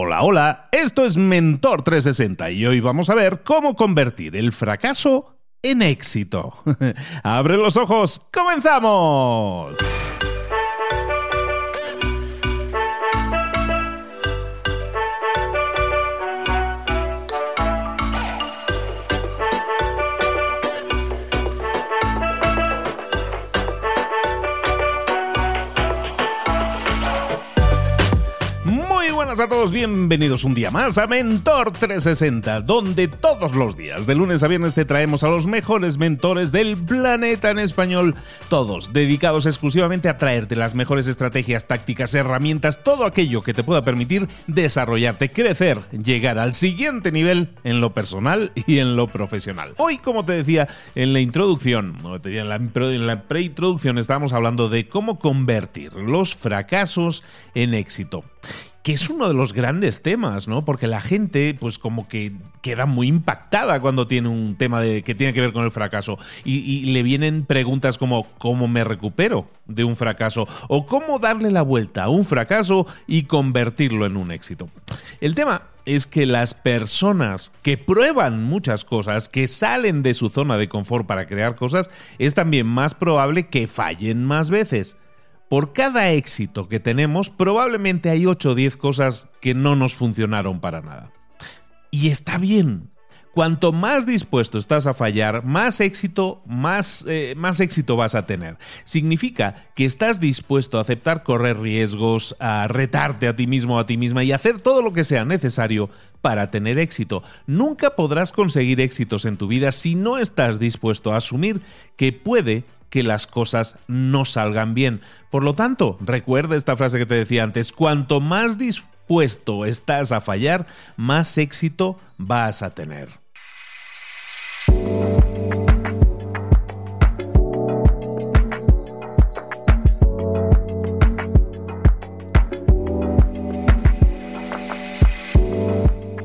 Hola, hola, esto es Mentor 360 y hoy vamos a ver cómo convertir el fracaso en éxito. ¡Abre los ojos! ¡Comenzamos! Buenas a todos, bienvenidos un día más a Mentor 360, donde todos los días, de lunes a viernes, te traemos a los mejores mentores del planeta en español, todos dedicados exclusivamente a traerte las mejores estrategias, tácticas, herramientas, todo aquello que te pueda permitir desarrollarte, crecer, llegar al siguiente nivel en lo personal y en lo profesional. Hoy, como te decía en la introducción, en la, preintroducción estábamos hablando de cómo convertir los fracasos en éxito que es uno de los grandes temas, ¿no? Porque la gente, pues como que queda muy impactada cuando tiene un tema de, que tiene que ver con el fracaso. Y, le vienen preguntas como ¿cómo me recupero de un fracaso? O ¿cómo darle la vuelta a un fracaso y convertirlo en un éxito? El tema es que las personas que prueban muchas cosas, que salen de su zona de confort para crear cosas, es también más probable que fallen más veces por cada éxito que tenemos, probablemente hay 8 o 10 cosas que no nos funcionaron para nada. Y está bien. Cuanto más dispuesto estás a fallar, más éxito, más, eh, más éxito vas a tener. Significa que estás dispuesto a aceptar correr riesgos, a retarte a ti mismo o a ti misma y hacer todo lo que sea necesario para tener éxito. Nunca podrás conseguir éxitos en tu vida si no estás dispuesto a asumir que puede que las cosas no salgan bien. Por lo tanto, recuerda esta frase que te decía antes, cuanto más dispuesto estás a fallar, más éxito vas a tener.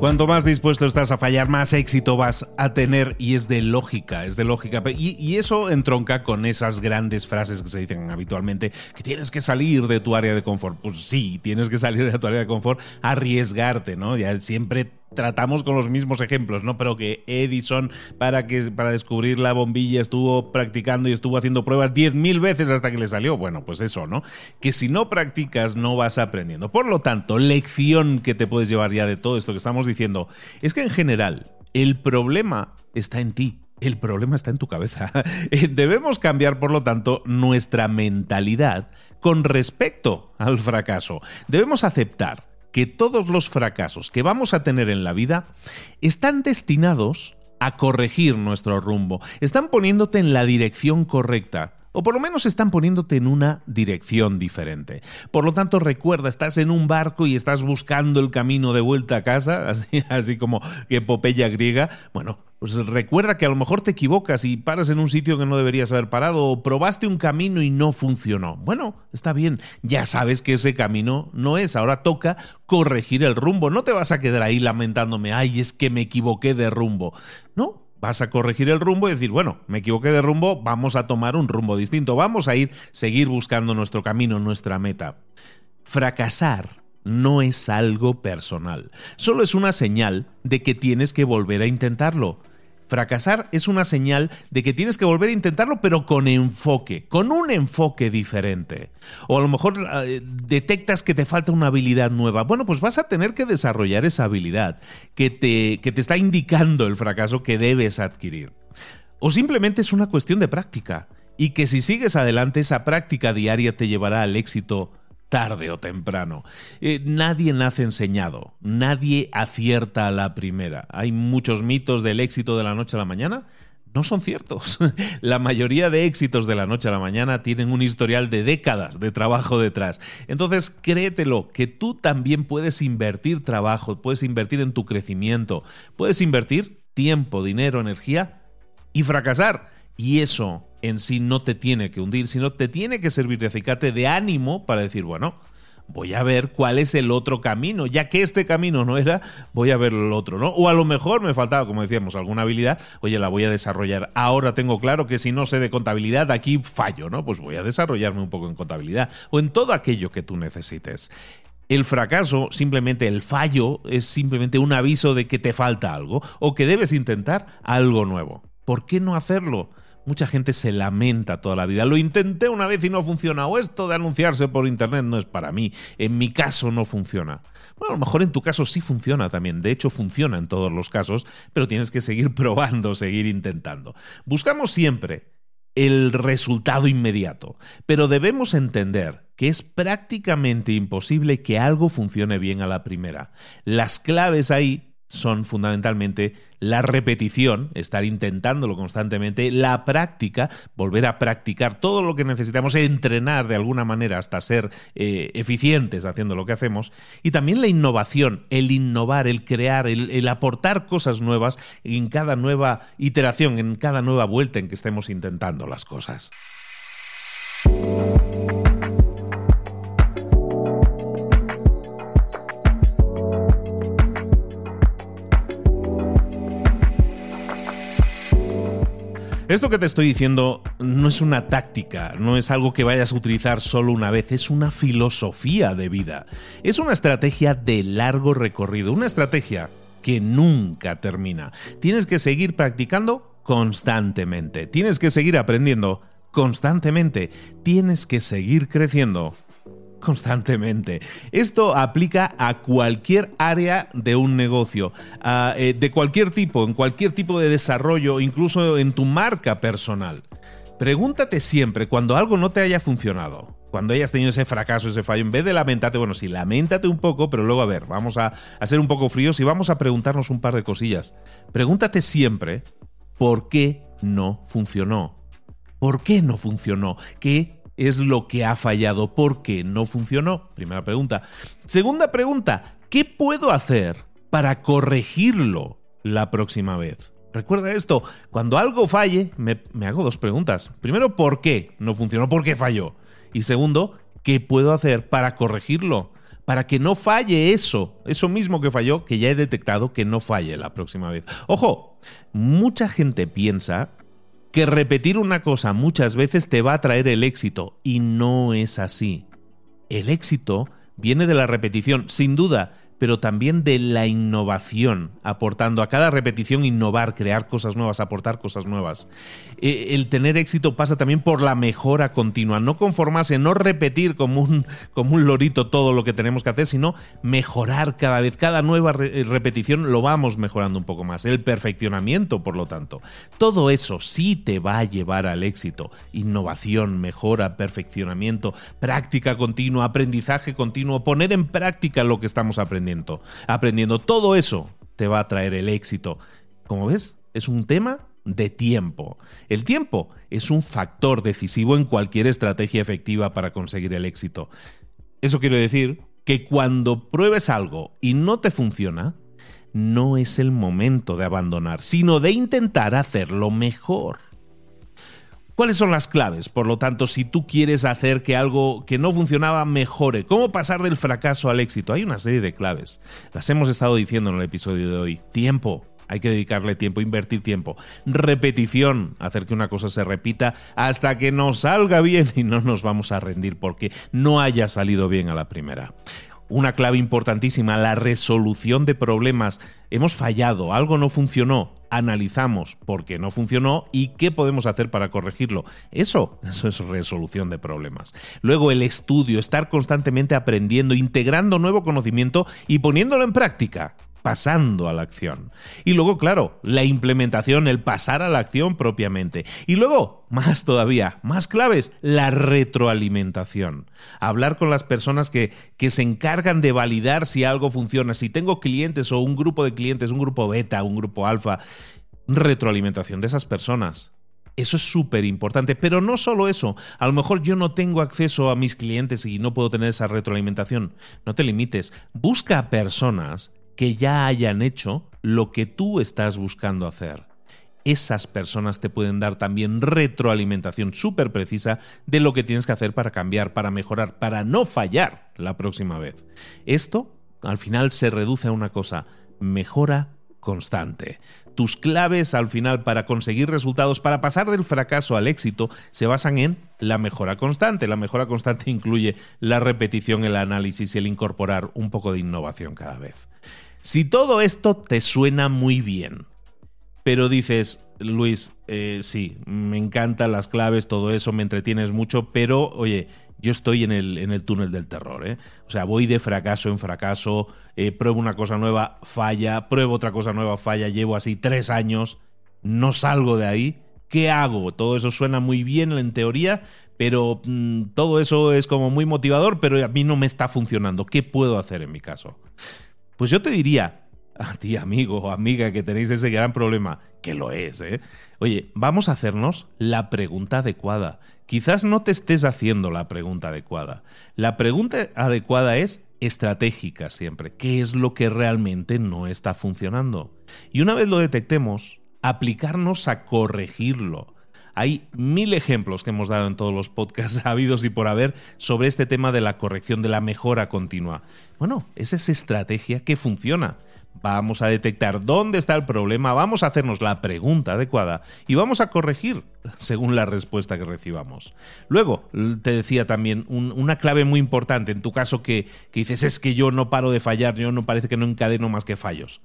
Cuanto más dispuesto estás a fallar, más éxito vas a tener y es de lógica, es de lógica. Y, eso entronca con esas grandes frases que se dicen habitualmente, que tienes que salir de tu área de confort. Pues sí, tienes que salir de tu área de confort, arriesgarte, ¿no? Ya siempre tratamos con los mismos ejemplos, ¿no? Pero que Edison, para, que, para descubrir la bombilla, estuvo practicando y estuvo haciendo pruebas 10.000 veces hasta que le salió. Bueno, pues eso, ¿no? Que si no practicas, no vas aprendiendo. Por lo tanto, lección que te puedes llevar ya de todo esto que estamos diciendo es que en general el problema está en ti. El problema está en tu cabeza. Debemos cambiar, por lo tanto, nuestra mentalidad con respecto al fracaso. Debemos aceptar que todos los fracasos que vamos a tener en la vida están destinados a corregir nuestro rumbo, están poniéndote en la dirección correcta. O por lo menos están poniéndote en una dirección diferente. Por lo tanto, recuerda, estás en un barco y estás buscando el camino de vuelta a casa, así, así como epopeya griega. Bueno, pues recuerda que a lo mejor te equivocas y paras en un sitio que no deberías haber parado o probaste un camino y no funcionó. Bueno, está bien, ya sabes que ese camino no es, ahora toca corregir el rumbo, no te vas a quedar ahí lamentándome, ay, es que me equivoqué de rumbo. No, vas a corregir el rumbo y decir, bueno, me equivoqué de rumbo, vamos a tomar un rumbo distinto, vamos a ir, seguir buscando nuestro camino, nuestra meta. Fracasar no es algo personal, solo es una señal de que tienes que volver a intentarlo. Fracasar es una señal de que tienes que volver a intentarlo, pero con enfoque, con un enfoque diferente. O a lo mejor eh, detectas que te falta una habilidad nueva. Bueno, pues vas a tener que desarrollar esa habilidad que te, que te está indicando el fracaso que debes adquirir. O simplemente es una cuestión de práctica. Y que si sigues adelante, esa práctica diaria te llevará al éxito tarde o temprano. Eh, nadie nace enseñado, nadie acierta a la primera. Hay muchos mitos del éxito de la noche a la mañana. No son ciertos. La mayoría de éxitos de la noche a la mañana tienen un historial de décadas de trabajo detrás. Entonces, créetelo, que tú también puedes invertir trabajo, puedes invertir en tu crecimiento, puedes invertir tiempo, dinero, energía y fracasar. Y eso en sí no te tiene que hundir, sino te tiene que servir de acicate de ánimo para decir, bueno, voy a ver cuál es el otro camino, ya que este camino no era, voy a ver el otro, ¿no? O a lo mejor me faltaba, como decíamos, alguna habilidad, oye, la voy a desarrollar. Ahora tengo claro que si no sé de contabilidad, aquí fallo, ¿no? Pues voy a desarrollarme un poco en contabilidad o en todo aquello que tú necesites. El fracaso, simplemente el fallo, es simplemente un aviso de que te falta algo o que debes intentar algo nuevo. ¿Por qué no hacerlo? Mucha gente se lamenta toda la vida. Lo intenté una vez y no funciona. O esto de anunciarse por internet no es para mí. En mi caso no funciona. Bueno, a lo mejor en tu caso sí funciona también. De hecho, funciona en todos los casos, pero tienes que seguir probando, seguir intentando. Buscamos siempre el resultado inmediato, pero debemos entender que es prácticamente imposible que algo funcione bien a la primera. Las claves ahí son fundamentalmente la repetición, estar intentándolo constantemente, la práctica, volver a practicar todo lo que necesitamos, entrenar de alguna manera hasta ser eh, eficientes haciendo lo que hacemos, y también la innovación, el innovar, el crear, el, el aportar cosas nuevas en cada nueva iteración, en cada nueva vuelta en que estemos intentando las cosas. Esto que te estoy diciendo no es una táctica, no es algo que vayas a utilizar solo una vez, es una filosofía de vida. Es una estrategia de largo recorrido, una estrategia que nunca termina. Tienes que seguir practicando constantemente, tienes que seguir aprendiendo constantemente, tienes que seguir creciendo constantemente. Esto aplica a cualquier área de un negocio, eh, de cualquier tipo, en cualquier tipo de desarrollo, incluso en tu marca personal. Pregúntate siempre cuando algo no te haya funcionado, cuando hayas tenido ese fracaso, ese fallo, en vez de lamentarte, bueno, sí, lamentate un poco, pero luego a ver, vamos a, a ser un poco fríos y vamos a preguntarnos un par de cosillas. Pregúntate siempre por qué no funcionó. ¿Por qué no funcionó? ¿Qué es lo que ha fallado? ¿Por qué no funcionó? Primera pregunta. Segunda pregunta, ¿qué puedo hacer para corregirlo la próxima vez? Recuerda esto, cuando algo falle, me, hago dos preguntas. Primero, ¿por qué no funcionó? ¿Por qué falló? Y segundo, ¿qué puedo hacer para corregirlo? Para que no falle eso, eso mismo que falló, que ya he detectado que no falle la próxima vez. Ojo, mucha gente piensa que repetir una cosa muchas veces te va a traer el éxito y no es así. El éxito viene de la repetición, sin duda, pero también de la innovación, aportando a cada repetición innovar, crear cosas nuevas, aportar cosas nuevas. Eh, el tener éxito pasa también por la mejora continua, no conformarse, no repetir como un, como un lorito todo lo que tenemos que hacer, sino mejorar cada vez, cada nueva eh, repetición lo vamos mejorando un poco más. El perfeccionamiento, por lo tanto. Todo eso sí te va a llevar al éxito. Innovación, mejora, perfeccionamiento, práctica continua, aprendizaje continuo, poner en práctica lo que estamos aprendiendo. Todo eso te va a traer el éxito. Como ves, es un tema de tiempo. El tiempo es un factor decisivo en cualquier estrategia efectiva para conseguir el éxito. Eso quiere decir que cuando pruebes algo y no te funciona, no es el momento de abandonar, sino de intentar hacerlo mejor. ¿Cuáles son las claves? Por lo tanto, si tú quieres hacer que algo que no funcionaba mejore, ¿cómo pasar del fracaso al éxito? Hay una serie de claves. Las hemos estado diciendo en el episodio de hoy. Tiempo. Hay que dedicarle tiempo, invertir tiempo. Repetición, hacer que una cosa se repita hasta que nos salga bien y no nos vamos a rendir porque no haya salido bien a la primera una clave importantísima, la resolución de problemas. Hemos fallado, algo no funcionó, analizamos por qué no funcionó y qué podemos hacer para corregirlo. Eso, eso es resolución de problemas. Luego el estudio, estar constantemente aprendiendo, integrando nuevo conocimiento y poniéndolo en práctica pasando a la acción. Y luego, claro, la implementación, el pasar a la acción propiamente. Y luego, más todavía, más claves, la retroalimentación. Hablar con las personas que, que se encargan de validar si algo funciona. Si tengo clientes o un grupo de clientes, un grupo beta, un grupo alfa, retroalimentación de esas personas. Eso es súper importante, pero no solo eso. A lo mejor yo no tengo acceso a mis clientes y no puedo tener esa retroalimentación. No te limites. Busca personas que ya hayan hecho lo que tú estás buscando hacer. Esas personas te pueden dar también retroalimentación súper precisa de lo que tienes que hacer para cambiar, para mejorar, para no fallar la próxima vez. Esto, al final, se reduce a una cosa, mejora constante. Tus claves al final para conseguir resultados, para pasar del fracaso al éxito, se basan en la mejora constante. La mejora constante incluye la repetición, el análisis y el incorporar un poco de innovación cada vez. Si todo esto te suena muy bien, pero dices, Luis, eh, sí, me encantan las claves, todo eso, me entretienes mucho, pero oye, yo estoy en el, en el túnel del terror. ¿eh? O sea, voy de fracaso en fracaso, eh, pruebo una cosa nueva, falla, pruebo otra cosa nueva, falla, llevo así tres años, no salgo de ahí. ¿Qué hago? Todo eso suena muy bien en teoría, pero mm, todo eso es como muy motivador, pero a mí no me está funcionando. ¿Qué puedo hacer en mi caso? Pues yo te diría, a ti amigo o amiga que tenéis ese gran problema, que lo es, ¿eh? Oye, vamos a hacernos la pregunta adecuada. Quizás no te estés haciendo la pregunta adecuada. La pregunta adecuada es estratégica siempre. ¿Qué es lo que realmente no está funcionando? Y una vez lo detectemos, aplicarnos a corregirlo. Hay mil ejemplos que hemos dado en todos los podcasts habidos y por haber sobre este tema de la corrección, de la mejora continua. Bueno, esa es estrategia que funciona. Vamos a detectar dónde está el problema, vamos a hacernos la pregunta adecuada y vamos a corregir según la respuesta que recibamos. Luego, te decía también una clave muy importante, en tu caso que, dices es que yo no paro de fallar, yo no parece que no encadeno más que fallos.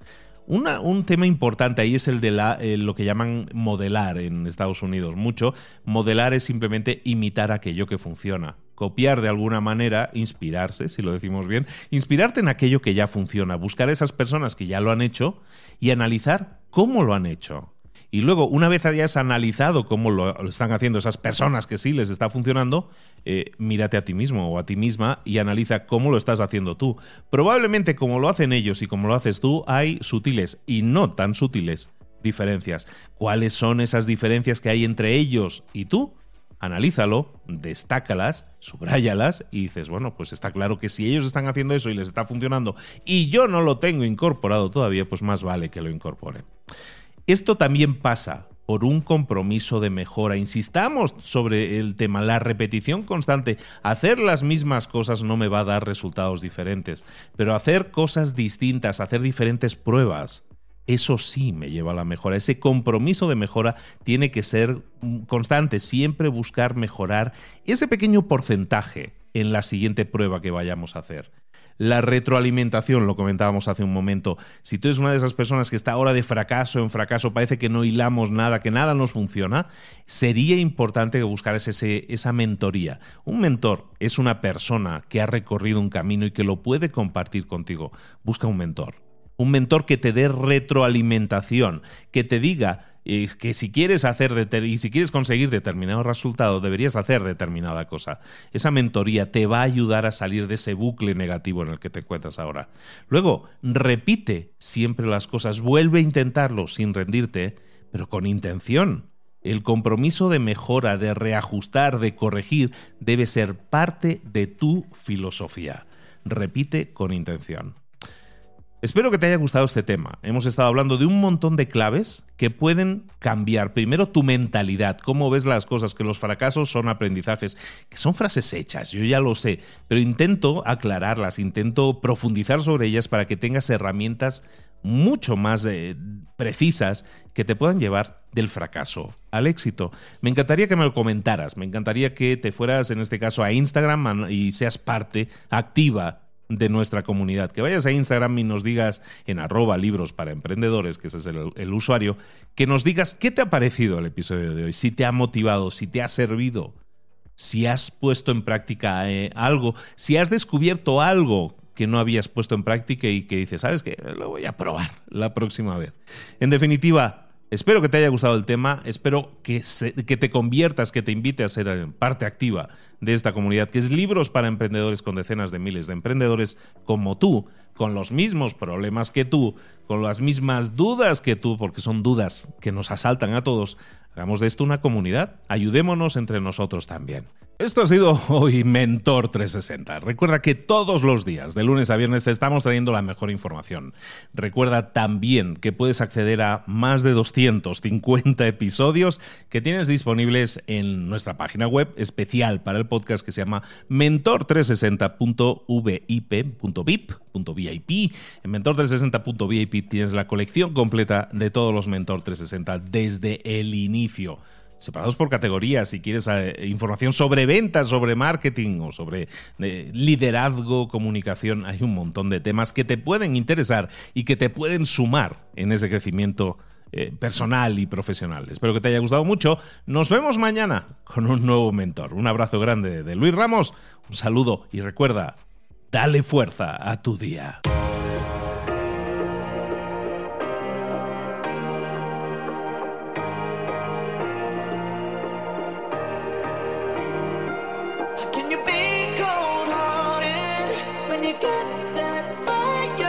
Un tema importante ahí es el de la, eh, lo que llaman modelar en Estados Unidos. Mucho. Modelar es simplemente imitar aquello que funciona copiar de alguna manera, inspirarse, si lo decimos bien, inspirarte en aquello que ya funciona, buscar a esas personas que ya lo han hecho y analizar cómo lo han hecho. Y luego, una vez hayas analizado cómo lo, están haciendo esas personas que sí les está funcionando, eh, mírate a ti mismo o a ti misma y analiza cómo lo estás haciendo tú. Probablemente como lo hacen ellos y como lo haces tú, hay sutiles y no tan sutiles diferencias. ¿Cuáles son esas diferencias que hay entre ellos y tú? analízalo, destácalas, subráyalas y dices, bueno, pues está claro que si ellos están haciendo eso y les está funcionando y yo no lo tengo incorporado todavía, pues más vale que lo incorporen. Esto también pasa por un compromiso de mejora. Insistamos sobre el tema, la repetición constante. Hacer las mismas cosas no me va a dar resultados diferentes, pero hacer cosas distintas, hacer diferentes pruebas, eso sí me lleva a la mejora. Ese compromiso de mejora tiene que ser constante, siempre buscar mejorar ese pequeño porcentaje en la siguiente prueba que vayamos a hacer. La retroalimentación, lo comentábamos hace un momento. Si tú eres una de esas personas que está ahora de fracaso en fracaso, parece que no hilamos nada, que nada nos funciona, sería importante que buscaras ese, esa mentoría. Un mentor es una persona que ha recorrido un camino y que lo puede compartir contigo. Busca un mentor un mentor que te dé retroalimentación, que te diga eh, que si quieres hacer y si quieres conseguir determinado resultado, deberías hacer determinada cosa. Esa mentoría te va a ayudar a salir de ese bucle negativo en el que te encuentras ahora. Luego, repite siempre las cosas, vuelve a intentarlo sin rendirte, pero con intención. El compromiso de mejora, de reajustar, de corregir, debe ser parte de tu filosofía. Repite con intención. Espero que te haya gustado este tema. Hemos estado hablando de un montón de claves que pueden cambiar primero tu mentalidad, cómo ves las cosas, que los fracasos son aprendizajes, que son frases hechas, yo ya lo sé, pero intento aclararlas, intento profundizar sobre ellas para que tengas herramientas mucho más eh, precisas que te puedan llevar del fracaso al éxito. Me encantaría que me lo comentaras, me encantaría que te fueras en este caso a Instagram y seas parte activa de nuestra comunidad. Que vayas a Instagram y nos digas en arroba libros para emprendedores, que ese es el, usuario, que nos digas qué te ha parecido el episodio de hoy, si te ha motivado, si te ha servido, si has puesto en práctica eh, algo, si has descubierto algo que no habías puesto en práctica y que dices, sabes que lo voy a probar la próxima vez. En definitiva, Espero que te haya gustado el tema, espero que, que, te conviertas, que te invite a ser parte activa de esta comunidad, que es Libros para Emprendedores con decenas de miles de emprendedores como tú, con los mismos problemas que tú, con las mismas dudas que tú, porque son dudas que nos asaltan a todos. Hagamos de esto una comunidad, ayudémonos entre nosotros también. Esto ha sido hoy Mentor 360. Recuerda que todos los días, de lunes a viernes, te estamos trayendo la mejor información. Recuerda también que puedes acceder a más de 250 episodios que tienes disponibles en nuestra página web especial para el podcast que se llama mentor360.vip.vip. En mentor360.vip tienes la colección completa de todos los Mentor 360 desde el inicio separados por categorías. Si quieres eh, información sobre ventas, sobre marketing o sobre eh, liderazgo, comunicación, hay un montón de temas que te pueden interesar y que te pueden sumar en ese crecimiento eh, personal y profesional. Espero que te haya gustado mucho. Nos vemos mañana con un nuevo mentor. Un abrazo grande de Luis Ramos, un saludo y recuerda, dale fuerza a tu día. when you get that fire.